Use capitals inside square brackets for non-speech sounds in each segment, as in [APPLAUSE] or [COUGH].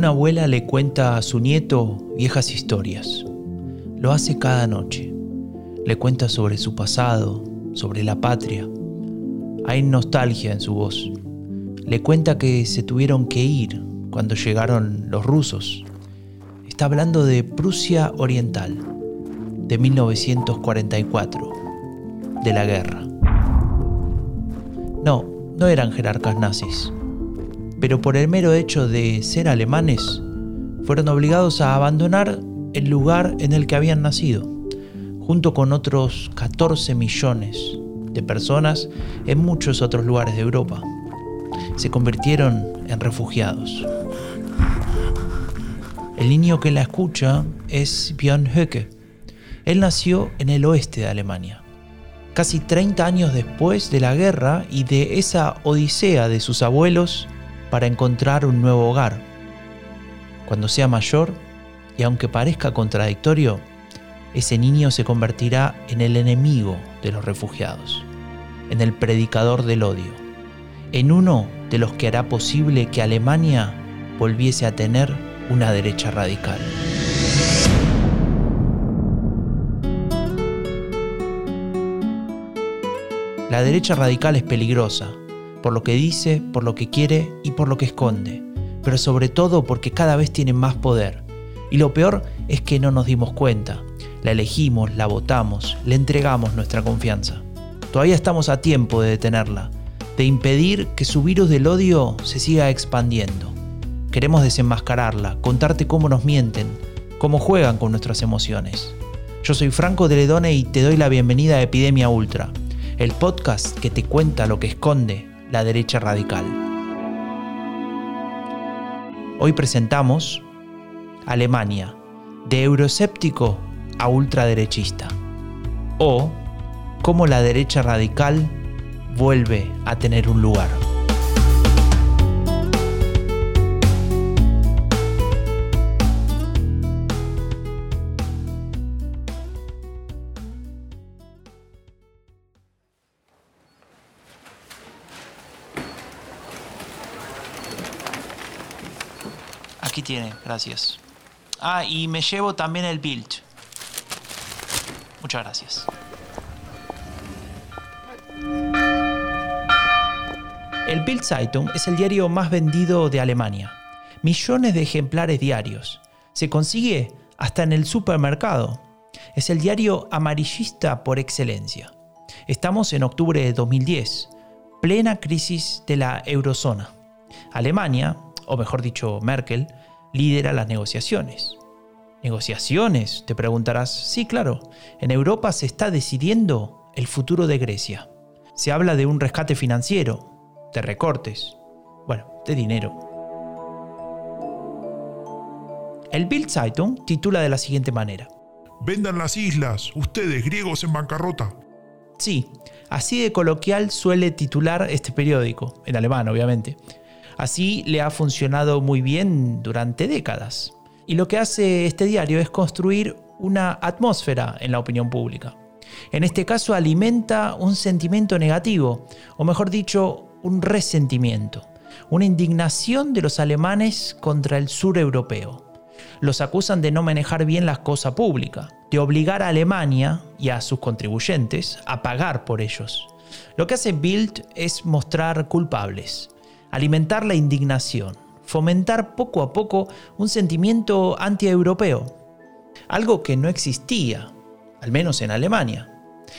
Una abuela le cuenta a su nieto viejas historias. Lo hace cada noche. Le cuenta sobre su pasado, sobre la patria. Hay nostalgia en su voz. Le cuenta que se tuvieron que ir cuando llegaron los rusos. Está hablando de Prusia Oriental, de 1944, de la guerra. No, no eran jerarcas nazis, pero por el mero hecho de ser alemanes, fueron obligados a abandonar el lugar en el que habían nacido, junto con otros 14 millones de personas en muchos otros lugares de Europa. Se convirtieron en refugiados. El niño que la escucha es Björn Höcke. Él nació en el oeste de Alemania. Casi 30 años después de la guerra y de esa odisea de sus abuelos para encontrar un nuevo hogar. Cuando sea mayor, y aunque parezca contradictorio, ese niño se convertirá en el enemigo de los refugiados, en el predicador del odio, en uno de los que hará posible que Alemania volviese a tener una derecha radical. La derecha radical es peligrosa, por lo que dice, por lo que quiere y por lo que esconde, pero sobre todo porque cada vez tiene más poder. Y lo peor es que no nos dimos cuenta. La elegimos, la votamos, le entregamos nuestra confianza. Todavía estamos a tiempo de detenerla, de impedir que su virus del odio se siga expandiendo. Queremos desenmascararla, contarte cómo nos mienten, cómo juegan con nuestras emociones. Yo soy Franco de Ledone y te doy la bienvenida a Epidemia Ultra, el podcast que te cuenta lo que esconde la derecha radical. Hoy presentamos Alemania, de euroséptico a ultraderechista, o cómo la derecha radical vuelve a tener un lugar. Tiene, gracias. Ah, y me llevo también el Bild. Muchas gracias. El Bild Zeitung es el diario más vendido de Alemania. Millones de ejemplares diarios. Se consigue hasta en el supermercado. Es el diario amarillista por excelencia. Estamos en octubre de 2010, plena crisis de la eurozona. Alemania, o mejor dicho Merkel, lidera las negociaciones. ¿Negociaciones? Te preguntarás. Sí, claro. En Europa se está decidiendo el futuro de Grecia. Se habla de un rescate financiero, de recortes, bueno, de dinero. El Bild Zeitung titula de la siguiente manera. Vendan las islas, ustedes griegos en bancarrota. Sí, así de coloquial suele titular este periódico, en alemán obviamente. Así le ha funcionado muy bien durante décadas. Y lo que hace este diario es construir una atmósfera en la opinión pública. En este caso alimenta un sentimiento negativo, o mejor dicho, un resentimiento, una indignación de los alemanes contra el sur europeo. Los acusan de no manejar bien la cosa pública, de obligar a Alemania y a sus contribuyentes a pagar por ellos. Lo que hace Bild es mostrar culpables, alimentar la indignación, fomentar poco a poco un sentimiento antieuropeo, algo que no existía, al menos en Alemania,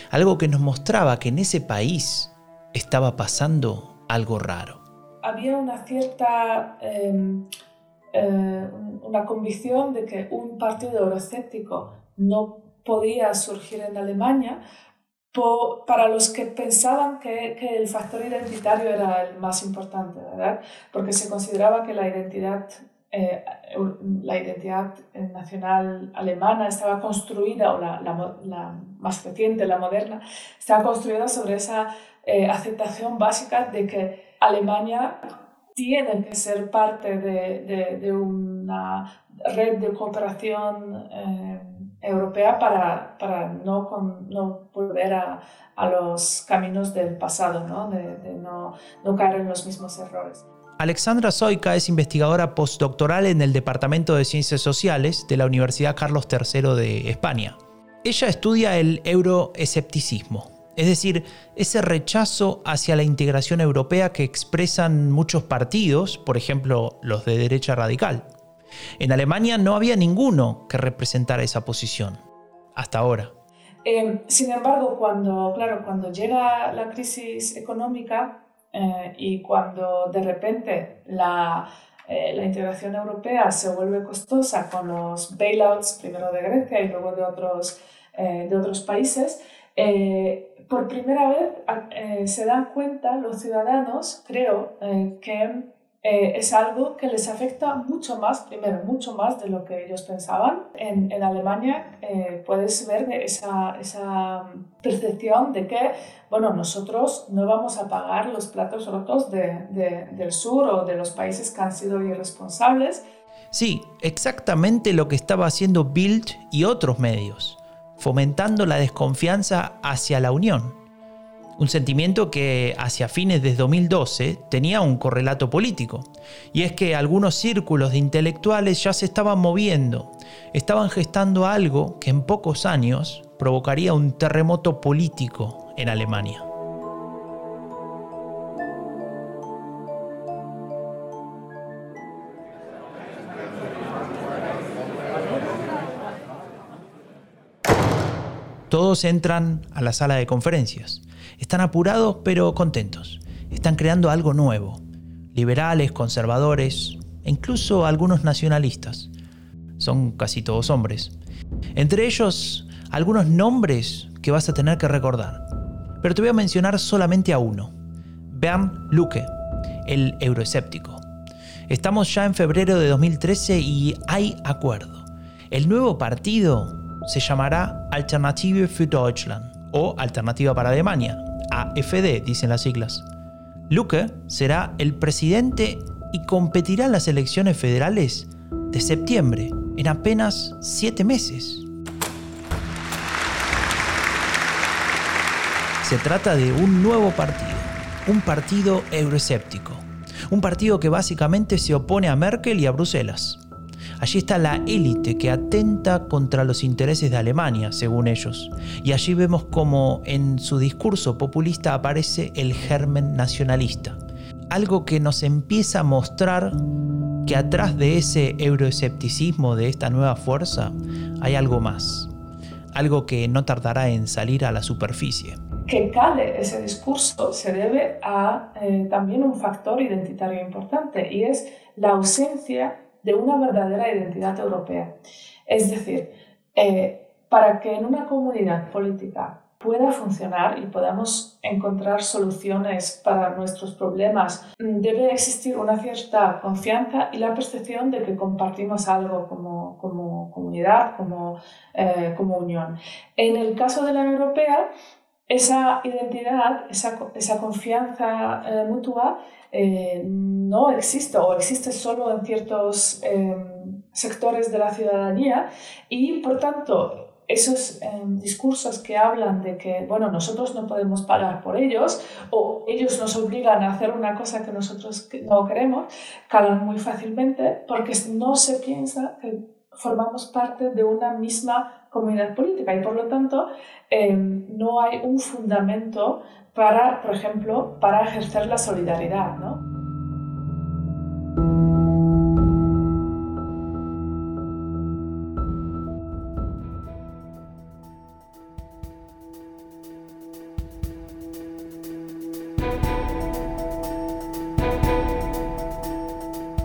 algo que nos mostraba que en ese país estaba pasando algo raro. Había una cierta em, eh, una convicción de que un partido euroscéptico no podía surgir en Alemania para los que pensaban que, que, el factor identitario era el más importante, ¿verdad? Porque se consideraba que la identidad, eh, la identidad nacional alemana estaba construida, o la, la, más reciente, la moderna, estaba construida sobre esa eh, aceptación básica de que Alemania tiene que ser parte de, de, de una red de cooperación eh, europea para, para no, no, volver a, a, los caminos del pasado, ¿no? De, de no, no, caer en los mismos errores. Alexandra Zoica es investigadora postdoctoral en el Departamento de Ciencias Sociales de la Universidad Carlos III de España. Ella estudia el euroescepticismo, es decir, ese rechazo hacia la integración europea que expresan muchos partidos, por ejemplo los de derecha radical. En Alemania no había ninguno que representara esa posición, hasta ahora. Eh, sin embargo, cuando, claro, cuando llega la crisis económica eh, y cuando de repente la, eh, la, integración europea se vuelve costosa con los bailouts, primero de Grecia y luego de otros, de otros países, por primera vez se dan cuenta los ciudadanos, creo, que eh, es algo que les afecta mucho más, primero, mucho más de lo que ellos pensaban. En, en Alemania eh, puedes ver esa, esa, percepción de que, bueno, nosotros no vamos a pagar los platos rotos de, de, del sur o de los países que han sido irresponsables. Sí, exactamente lo que estaba haciendo Bild y otros medios, fomentando la desconfianza hacia la Unión un sentimiento que hacia fines de 2012 tenía un correlato político, y es que algunos círculos de intelectuales ya se estaban moviendo, estaban gestando algo que en pocos años provocaría un terremoto político en Alemania. Todos entran a la sala de conferencias. Están apurados pero contentos. Están creando algo nuevo. Liberales, conservadores e incluso algunos nacionalistas. Son casi todos hombres. Entre ellos, algunos nombres que vas a tener que recordar. Pero te voy a mencionar solamente a uno. Bernd Lucke, el euroescéptico. Estamos ya en febrero de 2013 y hay acuerdo. El nuevo partido se llamará Alternative für Deutschland o Alternativa para Alemania, AFD dicen las siglas. Lucke será el presidente y competirá en las elecciones federales de septiembre, en apenas siete meses. Se trata de un nuevo partido, un partido euroescéptico, un partido que básicamente se opone a Merkel y a Bruselas. Allí está la élite que atenta contra los intereses de Alemania, según ellos. Y allí vemos como en su discurso populista aparece el germen nacionalista. Algo que nos empieza a mostrar que atrás de ese euroescepticismo de esta nueva fuerza hay algo más. Algo que no tardará en salir a la superficie que cale ese discurso se debe a eh, también un factor identitario importante y es la ausencia de una verdadera identidad europea. Es decir, eh, para que en una comunidad política pueda funcionar y podamos encontrar soluciones para nuestros problemas, debe existir una cierta confianza y la percepción de que compartimos algo como, como comunidad, como, eh, como unión. En el caso de la Europea, esa identidad, esa, esa confianza eh, mutua eh, no existe o existe solo en ciertos em, sectores de la ciudadanía y por tanto esos em, discursos que hablan de que bueno nosotros no podemos pagar por ellos o ellos nos obligan a hacer una cosa que nosotros no queremos calan muy fácilmente porque no se piensa que formamos parte de una misma comunidad política y por lo tanto eh, no hay un fundamento para, por ejemplo, para ejercer la solidaridad. ¿no?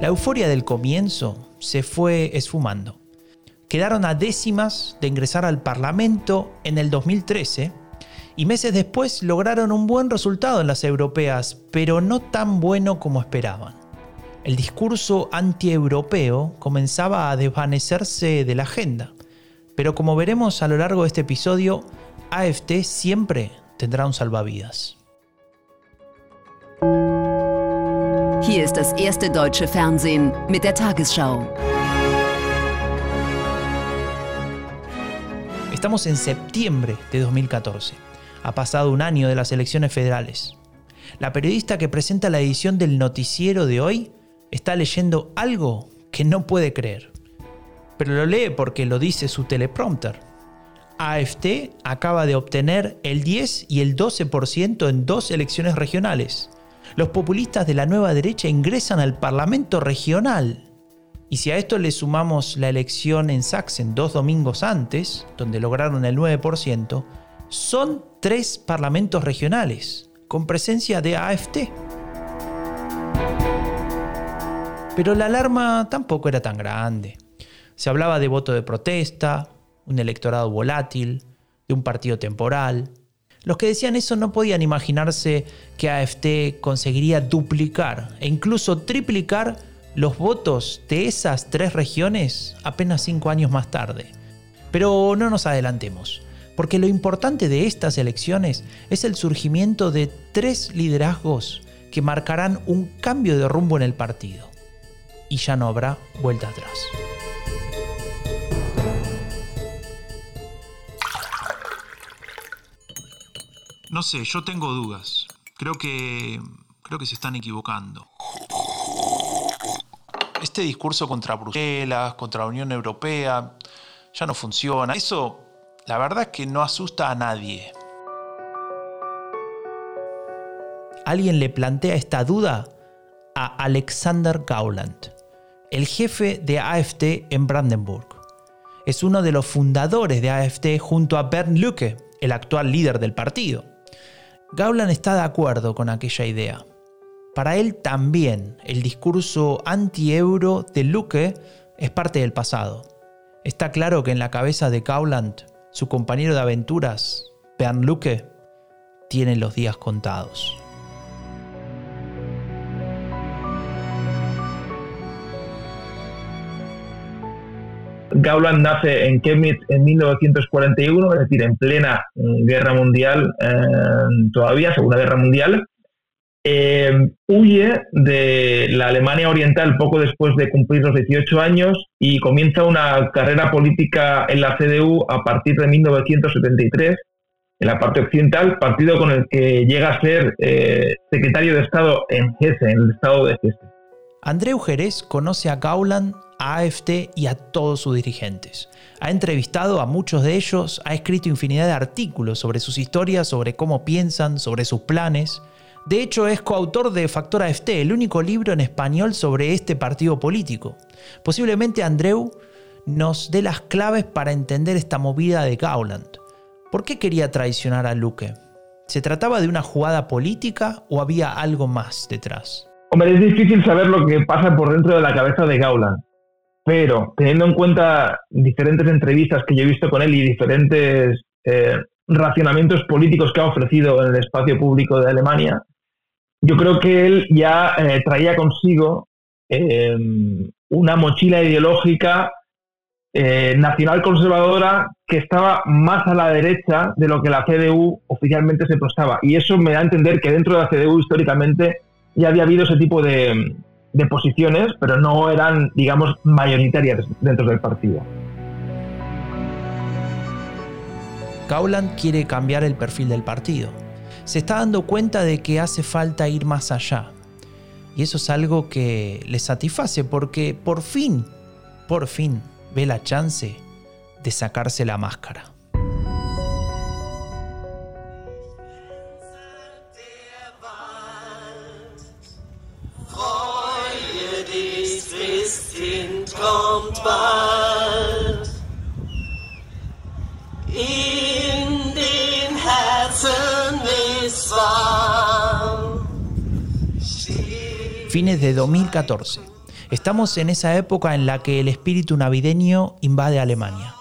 La euforia del comienzo se fue esfumando quedaron a décimas de ingresar al Parlamento en el 2013 y meses después lograron un buen resultado en las europeas, pero no tan bueno como esperaban. El discurso antieuropeo comenzaba a desvanecerse de la agenda, pero como veremos a lo largo de este episodio, AFT siempre tendrá un salvavidas. Das erste deutsche Fernsehen mit der Tagesschau. Estamos en septiembre de 2014. Ha pasado un año de las elecciones federales. La periodista que presenta la edición del noticiero de hoy está leyendo algo que no puede creer. Pero lo lee porque lo dice su teleprompter. AFT acaba de obtener el 10 y el 12% en dos elecciones regionales. Los populistas de la nueva derecha ingresan al Parlamento regional. Y si a esto le sumamos la elección en Sachsen dos domingos antes, donde lograron el 9%, son tres parlamentos regionales, con presencia de AFT. Pero la alarma tampoco era tan grande. Se hablaba de voto de protesta, un electorado volátil, de un partido temporal. Los que decían eso no podían imaginarse que AFT conseguiría duplicar e incluso triplicar los votos de esas tres regiones apenas cinco años más tarde. Pero no nos adelantemos, porque lo importante de estas elecciones es el surgimiento de tres liderazgos que marcarán un cambio de rumbo en el partido. Y ya no habrá vuelta atrás. No sé, yo tengo dudas. Creo que. creo que se están equivocando. Este discurso contra Bruselas, contra la Unión Europea, ya no funciona. Eso, la verdad es que no asusta a nadie. Alguien le plantea esta duda a Alexander Gauland, el jefe de AFT en Brandenburg. Es uno de los fundadores de AFT junto a Bernd Lucke, el actual líder del partido. Gauland está de acuerdo con aquella idea. Para él también el discurso anti-euro de Luque es parte del pasado. Está claro que en la cabeza de Gauland, su compañero de aventuras, Bernd Lucke, tiene los días contados. Gauland nace en Chemnitz en 1941, es decir, en plena mm, guerra mundial, eh, todavía, Segunda Guerra Mundial. Eh, huye de la Alemania Oriental poco después de cumplir los 18 años y comienza una carrera política en la CDU a partir de 1973, en la parte occidental, partido con el que llega a ser eh, secretario de Estado en Hesse, en el estado de Hesse. Andreu Jerez conoce a Gauland a AFT y a todos sus dirigentes. Ha entrevistado a muchos de ellos, ha escrito infinidad de artículos sobre sus historias, sobre cómo piensan, sobre sus planes. De hecho, es coautor de Factor AFT, el único libro en español sobre este partido político. Posiblemente Andreu nos dé las claves para entender esta movida de Gauland. ¿Por qué quería traicionar a Luque? ¿Se trataba de una jugada política o había algo más detrás? Hombre, es difícil saber lo que pasa por dentro de la cabeza de Gauland pero teniendo en cuenta diferentes entrevistas que yo he visto con él y diferentes eh, racionamientos políticos que ha ofrecido en el espacio público de Alemania, yo creo que él ya eh, traía consigo em, una mochila ideológica eh, nacional conservadora que estaba más a la derecha de lo que la CDU oficialmente se prestaba. Y eso me da a entender que dentro de la CDU históricamente ya había habido ese tipo de, de posiciones, pero no eran, digamos, mayoritarias dentro del partido. Gauland quiere cambiar el perfil del partido. Se está dando cuenta de que hace falta ir más allá. Y eso es algo que le satisface porque por fin, por fin, ve la chance de sacarse la máscara. Fines de 2014. Estamos en esa época en la que el espíritu navideño invade Alemania.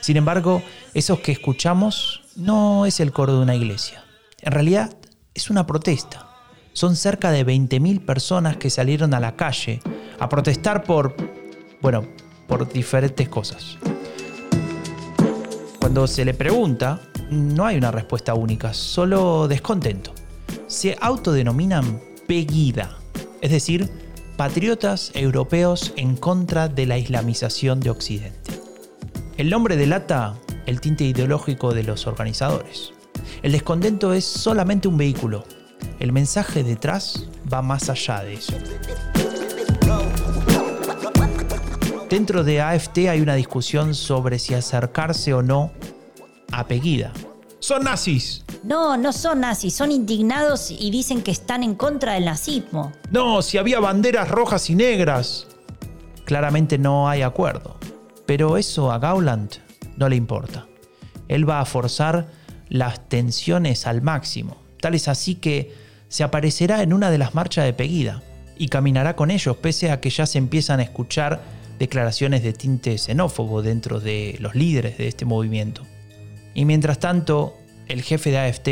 Sin embargo, esos que escuchamos no es el coro de una iglesia. En realidad, es una protesta. Son cerca de 20.000 personas que salieron a la calle a protestar por, bueno, por diferentes cosas. Cuando se le pregunta, no hay una respuesta única, solo descontento. Se autodenominan Pegida, es decir, patriotas europeos en contra de la islamización de Occidente. El nombre delata el tinte ideológico de los organizadores. El descontento es solamente un vehículo. El mensaje detrás va más allá de eso. Dentro de AFT hay una discusión sobre si acercarse o no a Pegida. Son nazis. No, no son nazis, son indignados y dicen que están en contra del nazismo. No, si había banderas rojas y negras. Claramente no hay acuerdo. Pero eso a Gauland no le importa. Él va a forzar las tensiones al máximo. Tal es así que se aparecerá en una de las marchas de Pegida y caminará con ellos, pese a que ya se empiezan a escuchar declaraciones de tinte xenófobo dentro de los líderes de este movimiento. Y mientras tanto, el jefe de AFT,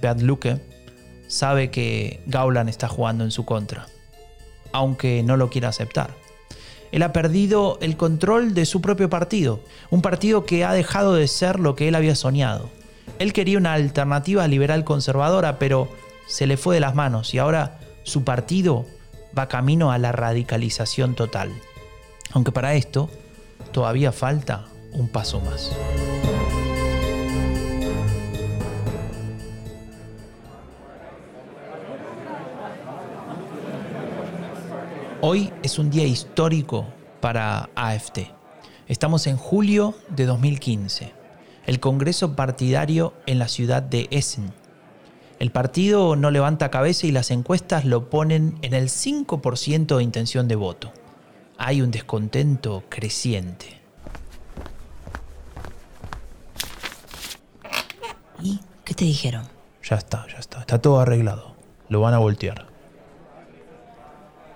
Bert Lucke, sabe que Gauland está jugando en su contra, aunque no lo quiera aceptar. Él ha perdido el control de su propio partido, un partido que ha dejado de ser lo que él había soñado. Él quería una alternativa liberal conservadora, pero se le fue de las manos y ahora su partido va camino a la radicalización total. Aunque para esto todavía falta un paso más. Hoy es un día histórico para AFT. Estamos en julio de 2015. El Congreso partidario en la ciudad de Essen. El partido no levanta cabeza y las encuestas lo ponen en el 5% de intención de voto. Hay un descontento creciente. ¿Y qué te dijeron? Ya está, ya está. Está todo arreglado. Lo van a voltear.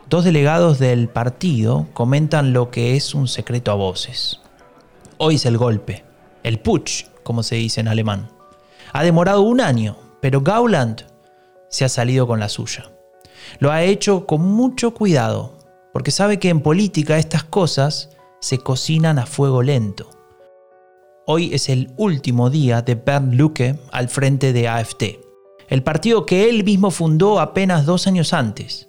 Dos delegados del partido comentan lo que es un secreto a voces. Hoy es el golpe, el putsch, como se dice en alemán. Ha demorado un año, pero Gauland se ha salido con la suya. Lo ha hecho con mucho cuidado, porque sabe que en política estas cosas se cocinan a fuego lento. Hoy es el último día de Bernd Lucke al frente de AFT, el partido que él mismo fundó apenas dos años antes.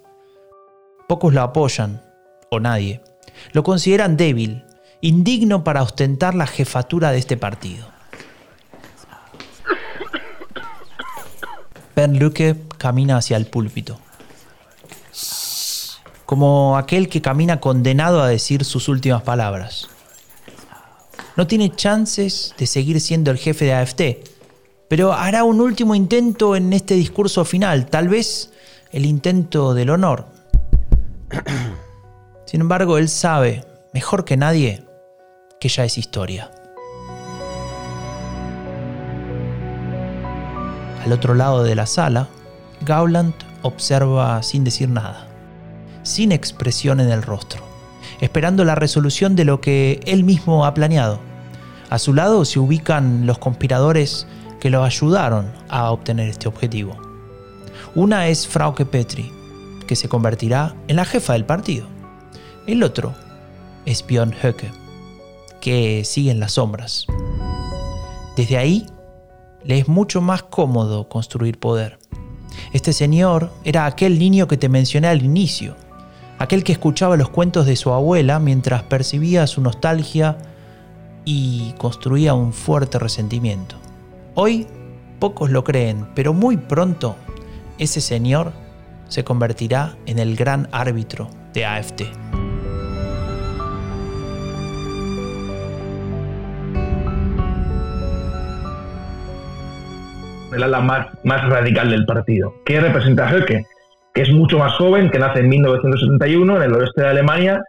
Pocos lo apoyan, o nadie. Lo consideran débil, indigno para ostentar la jefatura de este partido. Ben Luque camina hacia el púlpito. Como aquel que camina condenado a decir sus últimas palabras. No tiene chances de seguir siendo el jefe de AFT, pero hará un último intento en este discurso final, tal vez el intento del honor. [CLEARS THROAT] Sin embargo, él sabe, mejor que nadie, que ya es historia. Al otro lado de la sala, Gauland observa sin decir nada, sin expresión en el rostro, esperando la resolución de lo que él mismo ha planeado. A su lado se ubican los conspiradores que lo ayudaron a obtener este objetivo. Una es Frauke Petri, que se convertirá en la jefa del partido. El otro es Björn Höcke, que sigue en las sombras. Desde ahí, le es mucho más cómodo construir poder. Este señor era aquel niño que te mencioné al inicio, aquel que escuchaba los cuentos de su abuela mientras percibía su nostalgia y construía un fuerte resentimiento. Hoy pocos lo creen, pero muy pronto ese señor se convertirá en el gran árbitro de AFT. El ala más, más radical del partido. ¿Qué representa Höcke? Que es mucho más joven, que nace en 1971 en el oeste de Alemania.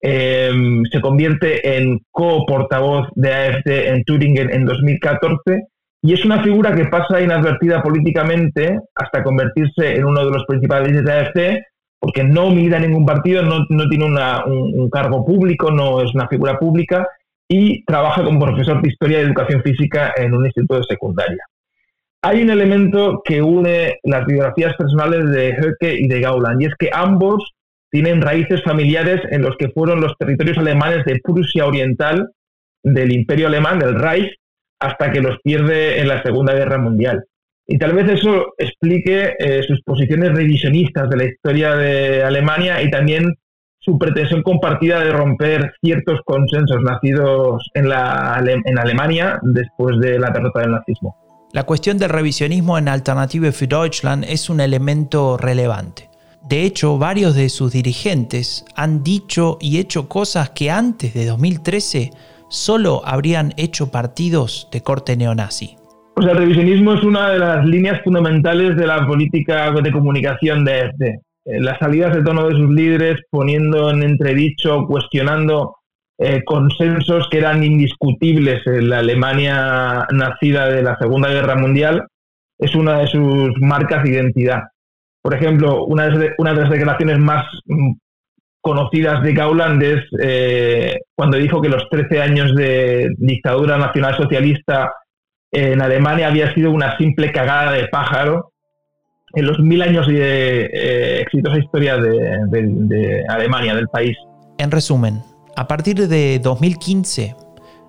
Em, se convierte en co-portavoz de AFT en Thüringen en 2014 y es una figura que pasa inadvertida políticamente hasta convertirse en uno de los principales de AFC, porque no milita en ningún partido, no, tiene un, cargo público, no es una figura pública y trabaja como profesor de historia y educación física en un instituto de secundaria. Hay un elemento que une las biografías personales de Höcke y de Gauland, y es que ambos tienen raíces familiares en los que fueron los territorios alemanes de Prusia Oriental, del Imperio Alemán, del Reich, hasta que los pierde en la Segunda Guerra Mundial. Y tal vez eso explique eh, sus posiciones revisionistas de la historia de Alemania y también su pretensión compartida de romper ciertos consensos nacidos en, la, en Alemania después de la derrota del nazismo. La cuestión del revisionismo en Alternative für Deutschland es un elemento relevante. De hecho, varios de sus dirigentes han dicho y hecho cosas que antes de 2013 solo habrían hecho partidos de corte neonazi. Pues el revisionismo es una de las líneas fundamentales de la política de comunicación de este. Las salidas de tono de sus líderes poniendo en entredicho, cuestionando eh, consensos que eran indiscutibles en la Alemania nacida de la Segunda Guerra Mundial, es una de sus marcas de identidad. Por ejemplo, una de, una de las declaraciones más mm, conocidas de Gauland es eh, cuando dijo que los 13 años de dictadura nacionalsocialista en Alemania había sido una simple cagada de pájaro en los mil años de eh, exitosa historia de, Alemania, del país. En resumen, a partir de 2015,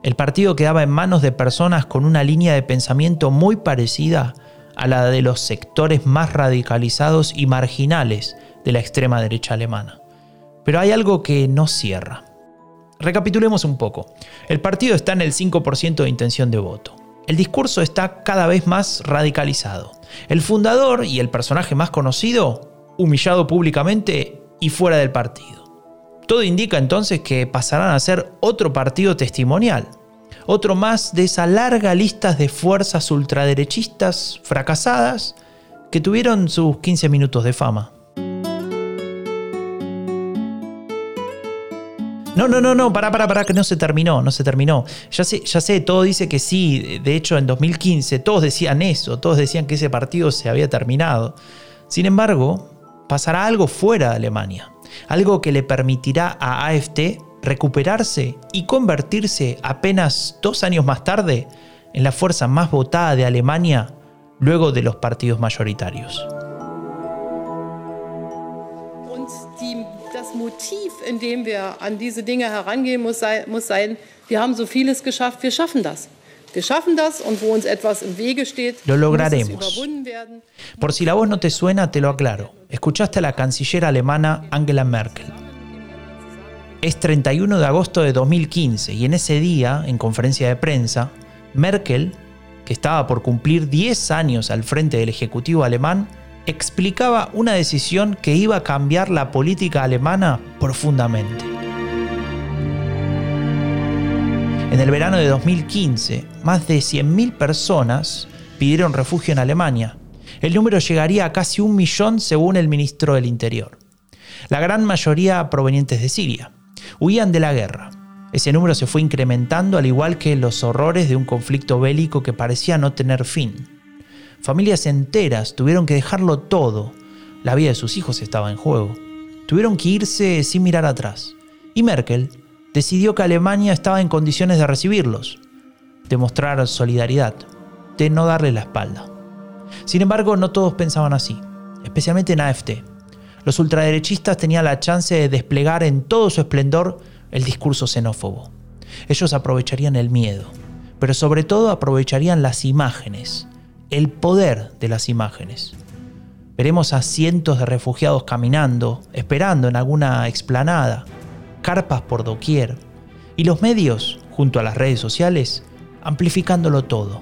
el partido quedaba en manos de personas con una línea de pensamiento muy parecida a la de los sectores más radicalizados y marginales de la extrema derecha alemana. Pero hay algo que no cierra. Recapitulemos un poco. El partido está en el 5% de intención de voto el discurso está cada vez más radicalizado. El fundador y el personaje más conocido, humillado públicamente y fuera del partido. Todo indica entonces que pasarán a ser otro partido testimonial, otro más de esa larga lista de fuerzas ultraderechistas fracasadas que tuvieron sus 15 minutos de fama. No, no, no, no, para, para, para, que no se terminó, no se terminó. Ya sé, ya sé, todo dice que sí. De hecho, en 2015 todos decían eso, todos decían que ese partido se había terminado. Sin embargo, pasará algo fuera de Alemania, algo que le permitirá a AFT recuperarse y convertirse apenas dos años más tarde en la fuerza más votada de Alemania luego de los partidos mayoritarios. Motiv, in dem wir an diese Dinge herangehen, muss sein, muss sein, wir haben so vieles geschafft, wir schaffen das. Wir schaffen das und wo uns etwas im Wege steht, lo lograremos. Por si la voz no te suena, te lo aclaro. Escuchaste a la canciller alemana Angela Merkel. Es 31 de agosto de 2015 y en ese día, en conferencia de prensa, Merkel, que estaba por cumplir 10 años al frente del Ejecutivo alemán, explicaba una decisión que iba a cambiar la política alemana profundamente. En el verano de 2015, más de 100.000 personas pidieron refugio en Alemania. El número llegaría a casi un millón según el ministro del Interior. La gran mayoría provenientes de Siria. Huían de la guerra. Ese número se fue incrementando al igual que los horrores de un conflicto bélico que parecía no tener fin. Familias enteras tuvieron que dejarlo todo. La vida de sus hijos estaba en juego. Tuvieron que irse sin mirar atrás. Y Merkel decidió que Alemania estaba en condiciones de recibirlos, de mostrar solidaridad, de no darle la espalda. Sin embargo, no todos pensaban así, especialmente en AFT. Los ultraderechistas tenían la chance de desplegar en todo su esplendor el discurso xenófobo. Ellos aprovecharían el miedo, pero sobre todo aprovecharían las imágenes, el poder de las imágenes. Veremos a cientos de refugiados caminando, esperando en alguna explanada, carpas por doquier, y los medios, junto a las redes sociales, amplificándolo todo.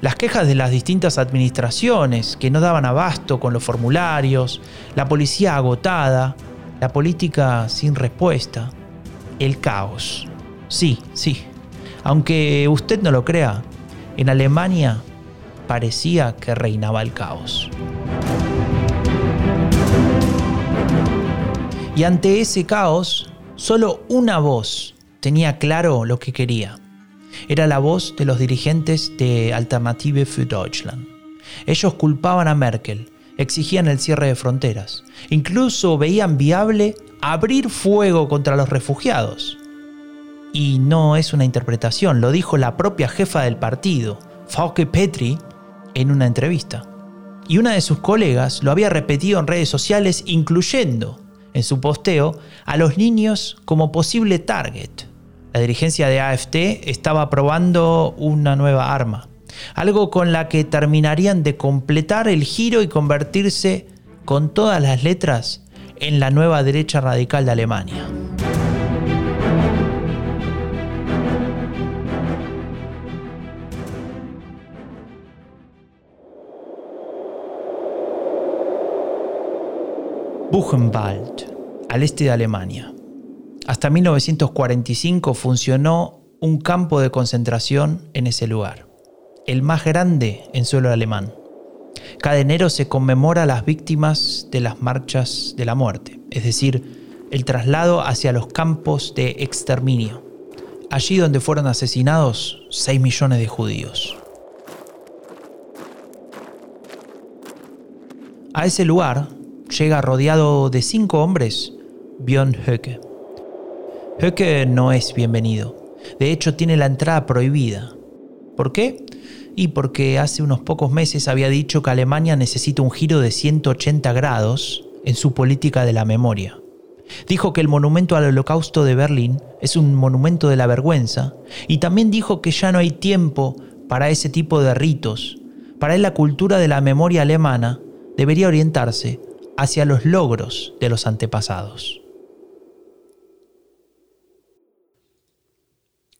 Las quejas de las distintas administraciones que no daban abasto con los formularios, la policía agotada, la política sin respuesta, el caos. Sí, sí. Aunque usted no lo crea, en Alemania parecía que reinaba el caos. Y ante ese caos, solo una voz tenía claro lo que quería. Era la voz de los dirigentes de Alternative für Deutschland. Ellos culpaban a Merkel, exigían el cierre de fronteras, incluso veían viable abrir fuego contra los refugiados. Y no es una interpretación, lo dijo la propia jefa del partido, Fauke Petri, en una entrevista. Y una de sus colegas lo había repetido en redes sociales, incluyendo en su posteo a los niños como posible target. La dirigencia de AFT estaba probando una nueva arma, algo con la que terminarían de completar el giro y convertirse con todas las letras en la nueva derecha radical de Alemania. Buchenwald, al este de Alemania. Hasta 1945 funcionó un campo de concentración en ese lugar, el más grande en suelo alemán. Cada enero se conmemora a las víctimas de las marchas de la muerte, es decir, el traslado hacia los campos de exterminio, allí donde fueron asesinados 6 millones de judíos. A ese lugar llega rodeado de cinco hombres Björn Höcke. Höcke no es bienvenido. De hecho, tiene la entrada prohibida. ¿Por qué? Y porque hace unos pocos meses había dicho que Alemania necesita un giro de 180 grados en su política de la memoria. Dijo que el monumento al holocausto de Berlín es un monumento de la vergüenza y también dijo que ya no hay tiempo para ese tipo de ritos. Para él la cultura de la memoria alemana debería orientarse hacia los logros de los antepasados.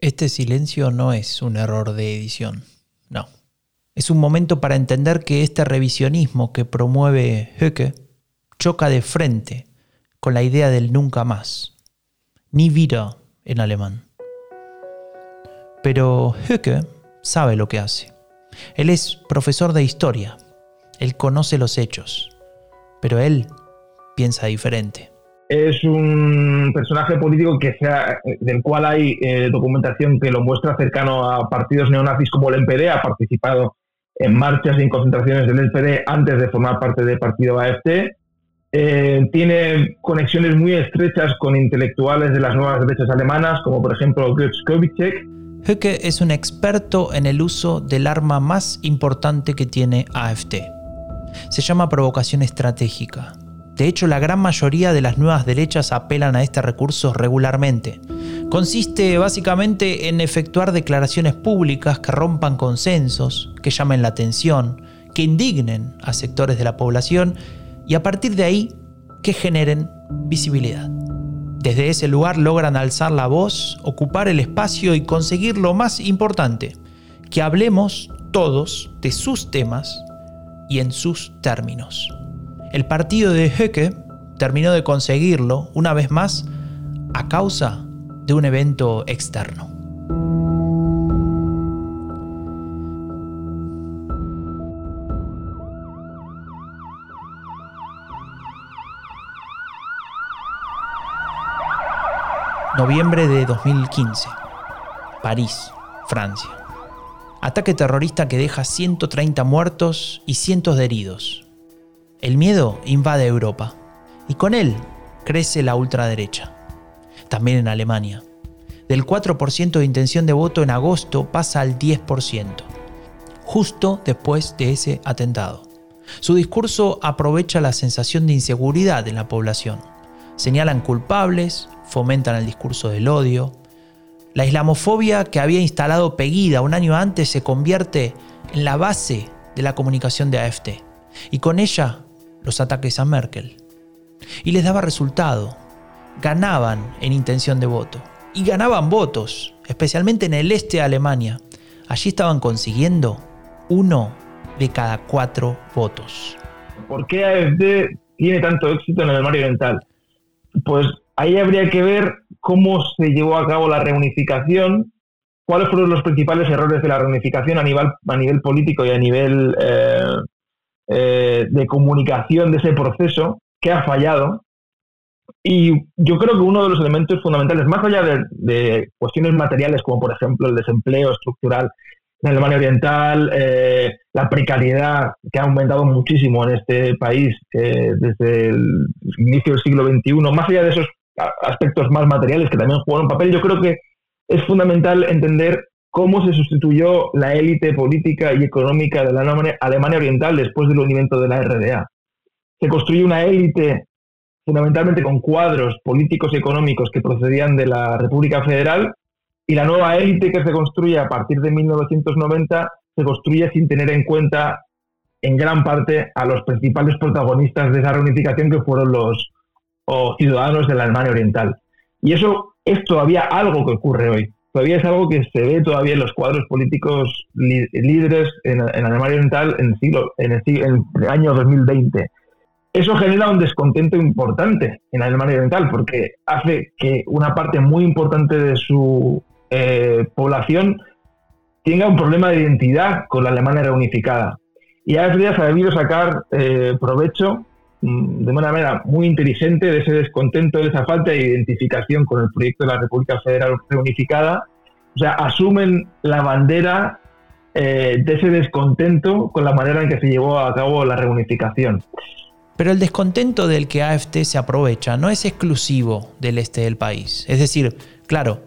Este silencio no es un error de edición, no. Es un momento para entender que este revisionismo que promueve Höcke choca de frente con la idea del nunca más, ni wieder en alemán. Pero Höcke sabe lo que hace. Él es profesor de historia, él conoce los hechos, pero él piensa diferente es un personaje político que sea, del cual hay eh, documentación que lo muestra cercano a partidos neonazis como el NPD, ha participado en marchas y en concentraciones del NPD antes de formar parte del partido AFT. Eh, tiene conexiones muy estrechas con intelectuales de las nuevas derechas alemanas, como por ejemplo Götz Kubitschek. Höcke es un experto en el uso del arma más importante que tiene AFT. Se llama provocación estratégica de hecho, la gran mayoría de las nuevas derechas apelan a este recurso regularmente. Consiste básicamente en efectuar declaraciones públicas que rompan consensos, que llamen la atención, que indignen a sectores de la población y a partir de ahí que generen visibilidad. Desde ese lugar logran alzar la voz, ocupar el espacio y conseguir lo más importante, que hablemos todos de sus temas y en sus términos. El partido de Höcke terminó de conseguirlo, una vez más, a causa de un evento externo. Noviembre de 2015. París, Francia. Ataque terrorista que deja 130 muertos y cientos de heridos. El miedo invade Europa y con él crece la ultraderecha. También en Alemania. Del 4% de intención de voto en agosto pasa al 10%, justo después de ese atentado. Su discurso aprovecha la sensación de inseguridad en la población. Señalan culpables, fomentan el discurso del odio. La islamofobia que había instalado Pegida un año antes se convierte en la base de la comunicación de AFT. Y con ella los ataques a Merkel. Y les daba resultado. Ganaban en intención de voto. Y ganaban votos, especialmente en el este de Alemania. Allí estaban consiguiendo uno de cada cuatro votos. ¿Por qué AFD tiene tanto éxito en el Alemania Oriental? Pues ahí habría que ver cómo se llevó a cabo la reunificación, cuáles fueron los principales errores de la reunificación a nivel, a nivel político y a nivel eh, eh, de comunicación de ese proceso que ha fallado. Y yo creo que uno de los elementos fundamentales, más allá de, cuestiones materiales como por ejemplo el desempleo estructural en Alemania Oriental, eh, la precariedad que ha aumentado muchísimo en este país eh, desde el inicio del siglo XXI, más allá de esos aspectos más materiales que también juegan un papel, yo creo que es fundamental entender cómo se sustituyó la élite política y económica de la Alemania Oriental después del hundimiento de la RDA. Se construyó una élite fundamentalmente con cuadros políticos y económicos que procedían de la República Federal y la nueva élite que se construye a partir de 1990 se construye sin tener en cuenta en gran parte a los principales protagonistas de esa reunificación que fueron los ciudadanos de la Alemania Oriental. Y eso es todavía algo que ocurre hoy todavía es algo que se ve todavía en los cuadros políticos líderes en, Alemania Oriental en, siglo, en, el, año 2020. eso genera un descontento importante en Alemania Oriental, porque hace que una parte muy importante de su eh, población tenga un problema de identidad con la Alemania reunificada. Y AfD ha sabido sacar eh, provecho de una manera muy inteligente de ese descontento, de esa falta de identificación con el proyecto de la República Federal Reunificada. O sea, asumen la bandera eh, de ese descontento con la manera en que se llevó a cabo la reunificación. Pero el descontento del que AFT se aprovecha no es exclusivo del este del país. Es decir, claro,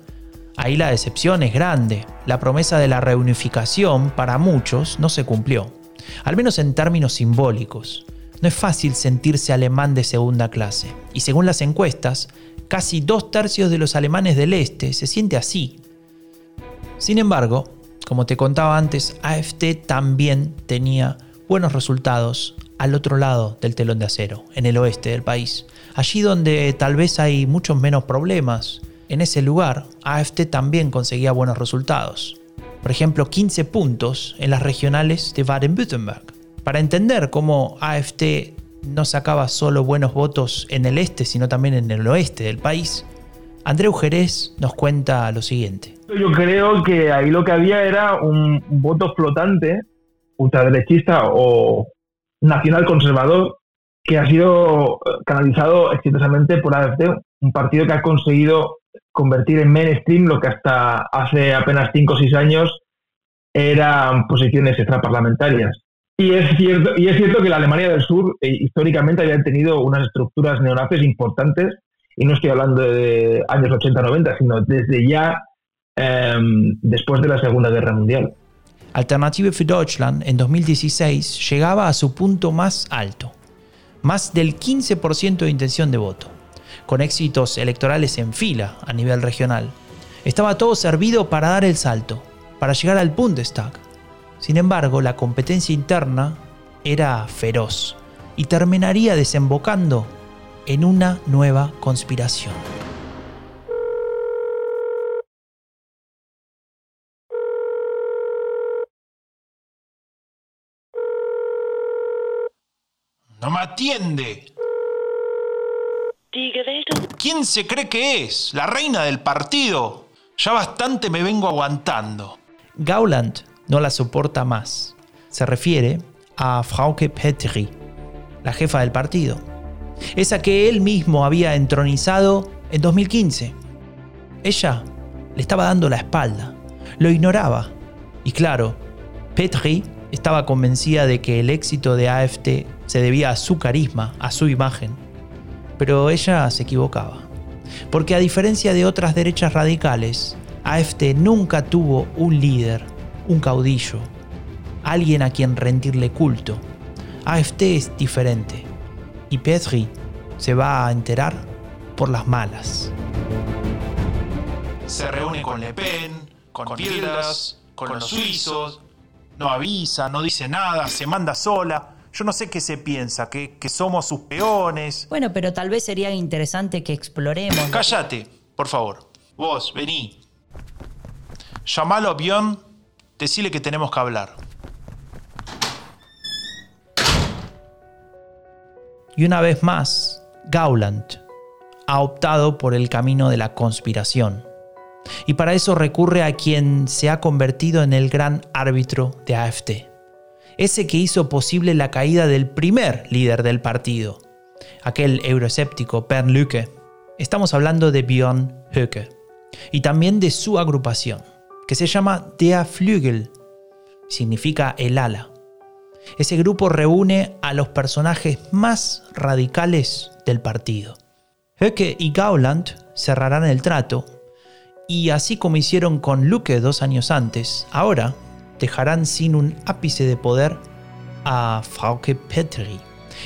ahí la decepción es grande. La promesa de la reunificación para muchos no se cumplió, al menos en términos simbólicos. No es fácil sentirse alemán de segunda clase, y según las encuestas, casi dos tercios de los alemanes del este se siente así. Sin embargo, como te contaba antes, AFT también tenía buenos resultados al otro lado del telón de acero, en el oeste del país, allí donde tal vez hay muchos menos problemas. En ese lugar, AFT también conseguía buenos resultados. Por ejemplo, 15 puntos en las regionales de Baden-Württemberg. Para entender cómo AFT no sacaba solo buenos votos en el este, sino también en el oeste del país, Andreu Jerez nos cuenta lo siguiente. Yo creo que ahí lo que había era un voto flotante, ultraderechista o nacional conservador que ha sido eh, canalizado exitosamente por AFD, un partido que ha conseguido convertir en mainstream lo que hasta hace apenas 5 o 6 años eran posiciones extraparlamentarias. Y es cierto, y es cierto que la Alemania del Sur eh, históricamente había tenido unas estructuras neonazis importantes, y no estoy hablando de años 80-90, sino desde ya em, después de la Segunda Guerra Mundial. Alternative für Deutschland en 2016 llegaba a su punto más alto, más del 15% de intención de voto, con éxitos electorales en fila a nivel regional. Estaba todo servido para dar el salto, para llegar al Bundestag. Sin embargo, la competencia interna era feroz y terminaría desembocando en una nueva conspiración. No me atiende. ¿Quién se cree que es? ¿La reina del partido? Ya bastante me vengo aguantando. Gauland no la soporta más. Se refiere a Frauke Petri, la jefa del partido. Esa que él mismo había entronizado en 2015. Ella le estaba dando la espalda, lo ignoraba. Y claro, Petri estaba convencida de que el éxito de AFT se debía a su carisma, a su imagen. Pero ella se equivocaba. Porque a diferencia de otras derechas radicales, AFT nunca tuvo un líder, un caudillo, alguien a quien rendirle culto. AFT es diferente. Y Petri se va a enterar por las malas. Se reúne con Le Pen, con, con con los suizos, no avisa, no dice nada, se manda sola. Yo no sé qué se piensa, que, somos sus peones. Bueno, pero tal vez sería interesante que exploremos. Cállate, por favor. Vos, vení. Llamalo a Bion, decile que tenemos que hablar. Y una vez más, Gauland ha optado por el camino de la conspiración y para eso recurre a quien se ha convertido en el gran árbitro de AFT, ese que hizo posible la caída del primer líder del partido, aquel euroescéptico Bernd Lücke. Estamos hablando de Björn Höcke y también de su agrupación, que se llama Der Flügel, significa el ala. Ese grupo reúne a los personajes más radicales del partido. Höcke y Gauland cerrarán el trato y así como hicieron con Luke dos años antes, ahora dejarán sin un ápice de poder a Frauke Petri.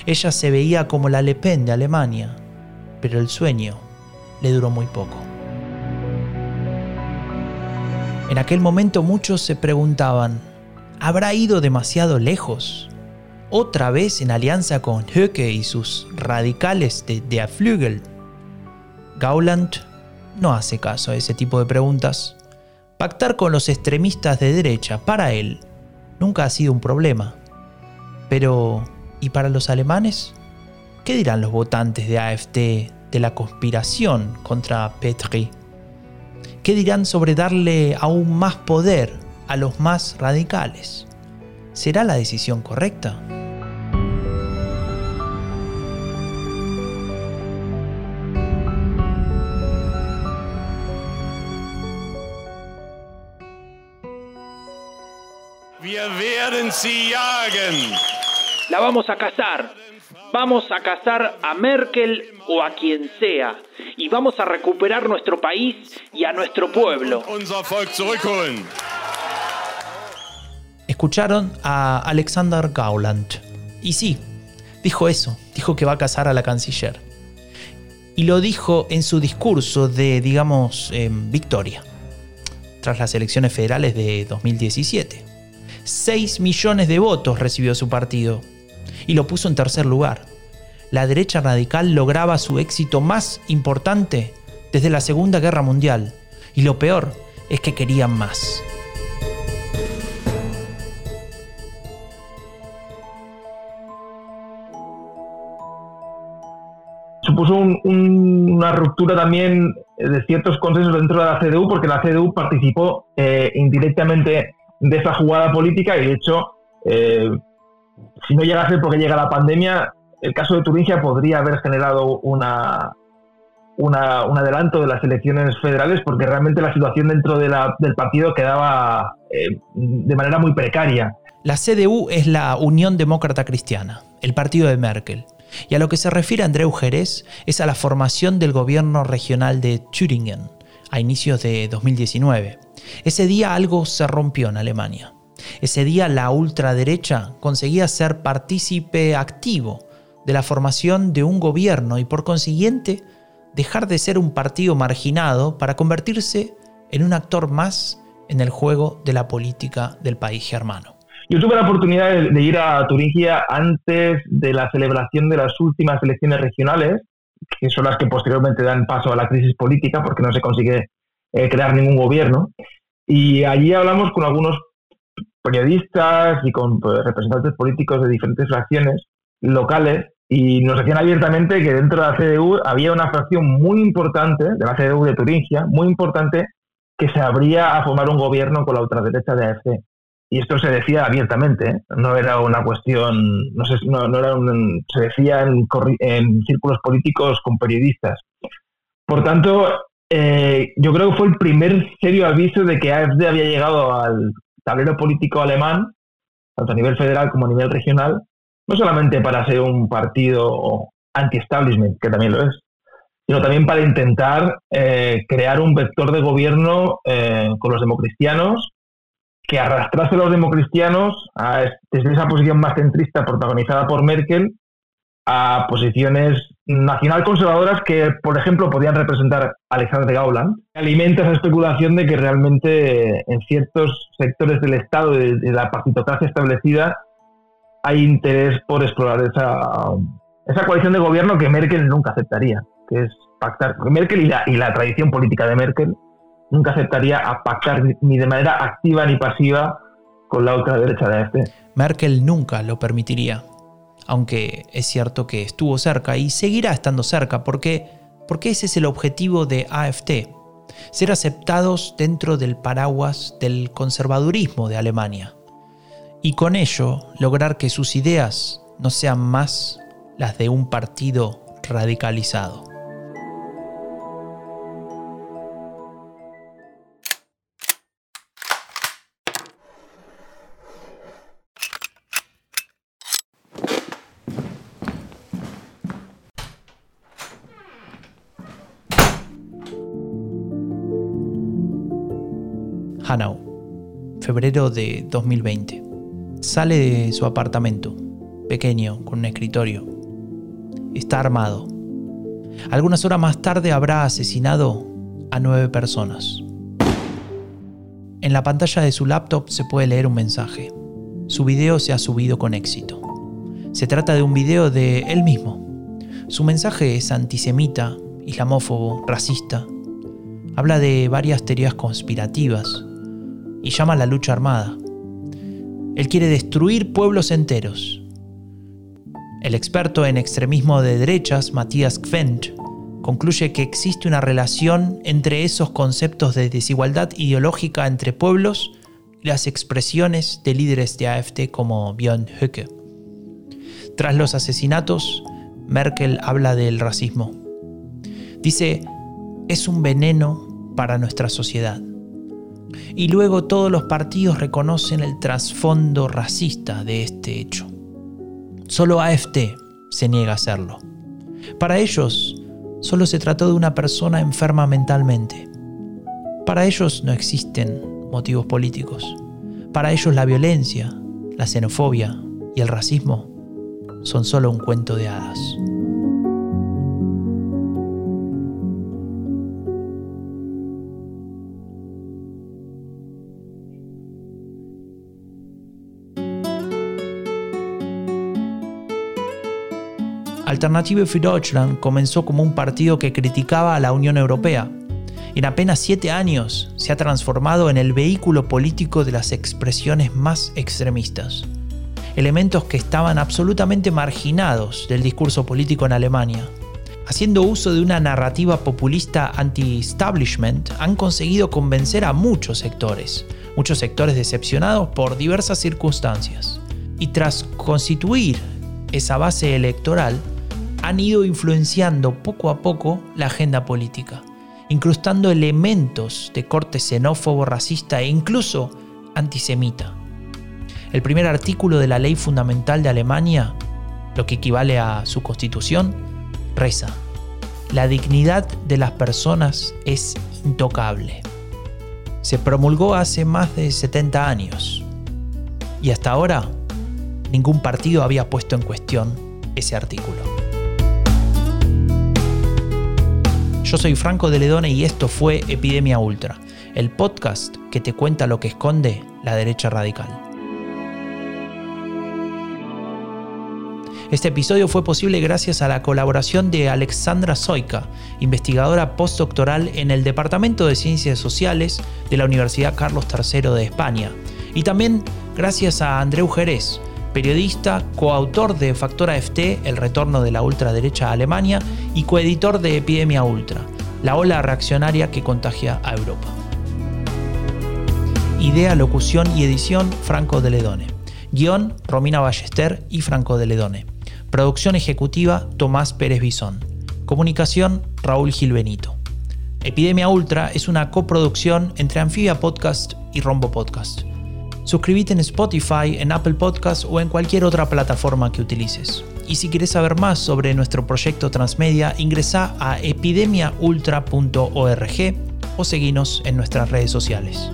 Ella se veía como la Le Pen de Alemania, pero el sueño le duró muy poco. En aquel momento muchos se preguntaban, ¿habrá ido demasiado lejos? ¿Otra vez en alianza con Höcke y sus radicales de Der Flügel? Gauland no hace caso a ese tipo de preguntas. Pactar con los extremistas de derecha, para él, nunca ha sido un problema. Pero, ¿y para los alemanes? ¿Qué dirán los votantes de AFT de la conspiración contra Petri? ¿Qué dirán sobre darle aún más poder a los más radicales? ¿Será la decisión correcta? Wir werden sie jagen. La vamos a cazar. Vamos a cazar a Merkel o a quien sea. Y vamos a recuperar nuestro país y a nuestro pueblo. Unser Volk zurückholen. Escucharon a Alexander Gauland. Y sí, dijo eso. Dijo que va a cazar a la canciller. Y lo dijo en su discurso de, digamos, em, victoria. Tras las elecciones federales de 2017. 6 millones de votos recibió su partido y lo puso en tercer lugar. La derecha radical lograba su éxito más importante desde la Segunda Guerra Mundial y lo peor es que querían más. supuso un- un- una ruptura también de ciertos consensos dentro de la CDU, porque la CDU participó eh, indirectamente de esa jugada política y de hecho, eh, si no llegase porque llega la pandemia, el caso de Turingia podría haber generado una, una- un adelanto de las elecciones federales porque realmente la situación dentro de la- del partido quedaba eh, de manera muy precaria. La CDU es la Unión Demócrata Cristiana, el partido de Merkel. Y a lo que se refiere Andreu Jerez es a la formación del gobierno regional de Thüringen a inicios de 2019. Ese día algo se rompió en Alemania. Ese día la ultraderecha conseguía ser partícipe activo de la formación de un gobierno y por consiguiente dejar de ser un partido marginado para convertirse en un actor más en el juego de la política del país germano. Yo tuve la oportunidad de, ir a Turingia antes de la celebración de las últimas elecciones regionales, que son las que posteriormente dan paso a la crisis política porque no se consigue eh, crear ningún gobierno. Y allí hablamos con algunos periodistas y con pues, representantes políticos de diferentes fracciones locales y nos decían abiertamente que dentro de la CDU había una fracción muy importante, de la CDU de Turingia, muy importante, que se abría a formar un gobierno con la ultraderecha de AFD. Y esto se decía abiertamente, ¿eh? no era una cuestión, no, sé, no, no era un, se decía en, en círculos políticos con periodistas. Por tanto, eh, yo creo que fue el primer serio aviso de que AFD había llegado al tablero político alemán, tanto a nivel federal como a nivel regional, no solamente para ser un partido anti-establishment, que también lo es, sino también para intentar eh, crear un vector de gobierno eh, con los democristianos que arrastrase a los democristianos a, desde esa posición más centrista protagonizada por Merkel a posiciones nacional conservadoras que, por ejemplo, podían representar a Alexander Gauland. Alimenta esa especulación de que realmente en ciertos sectores del Estado, de, de la partitocracia establecida, hay interés por explorar esa, esa coalición de gobierno que Merkel nunca aceptaría, que es pactar. Merkel y la, y la tradición política de Merkel nunca aceptaría a pactar ni de manera activa ni pasiva con la ultraderecha de este. Merkel nunca lo permitiría, aunque es cierto que estuvo cerca y seguirá estando cerca porque, porque ese es el objetivo de AFT, ser aceptados dentro del paraguas del conservadurismo de Alemania y con ello lograr que sus ideas no sean más las de un partido radicalizado. Hanau, febrero de 2020. Sale de su apartamento, pequeño, con un escritorio. Está armado. Algunas horas más tarde habrá asesinado a nueve personas. En la pantalla de su laptop se puede leer un mensaje. Su video se ha subido con éxito. Se trata de un video de él mismo. Su mensaje es antisemita, islamófobo, racista. Habla de varias teorías conspirativas y llama la lucha armada. Él quiere destruir pueblos enteros. El experto en extremismo de derechas, Matías Kvendt, concluye que existe una relación entre esos conceptos de desigualdad ideológica entre pueblos y las expresiones de líderes de AFD como Björn Höcke. Tras los asesinatos, Merkel habla del racismo. Dice, es un veneno para nuestra sociedad. Y luego todos los partidos reconocen el trasfondo racista de este hecho. Solo AFT se niega a hacerlo. Para ellos, solo se trató de una persona enferma mentalmente. Para ellos no existen motivos políticos. Para ellos la violencia, la xenofobia y el racismo son solo un cuento de hadas. Alternative für Deutschland comenzó como un partido que criticaba a la Unión Europea. En apenas siete años se ha transformado en el vehículo político de las expresiones más extremistas. Elementos que estaban absolutamente marginados del discurso político en Alemania. Haciendo uso de una narrativa populista anti-establishment, han conseguido convencer a muchos sectores, muchos sectores decepcionados por diversas circunstancias. Y tras constituir esa base electoral, han ido influenciando poco a poco la agenda política, incrustando elementos de corte xenófobo, racista e incluso antisemita. El primer artículo de la ley fundamental de Alemania, lo que equivale a su constitución, reza, la dignidad de las personas es intocable. Se promulgó hace más de 70 años y hasta ahora ningún partido había puesto en cuestión ese artículo. Yo soy Franco de Ledone y esto fue Epidemia Ultra, el podcast que te cuenta lo que esconde la derecha radical. Este episodio fue posible gracias a la colaboración de Alexandra Soika, investigadora postdoctoral en el Departamento de Ciencias Sociales de la Universidad Carlos III de España, y también gracias a Andreu Jerez, periodista, coautor de Factor AFT, El retorno de la ultraderecha a Alemania, y coeditor de Epidemia Ultra, la ola reaccionaria que contagia a Europa. Idea, locución y edición Franco de Ledone. Guión Romina Ballester y Franco de Ledone. Producción ejecutiva Tomás Pérez Bisón. Comunicación Raúl Gil Benito. Epidemia Ultra es una coproducción entre Anfibia Podcast y Rombo Podcast. Suscríbete en Spotify, en Apple Podcasts o en cualquier otra plataforma que utilices. Y si quieres saber más sobre nuestro proyecto Transmedia, ingresa a epidemiaultra.org o seguinos en nuestras redes sociales.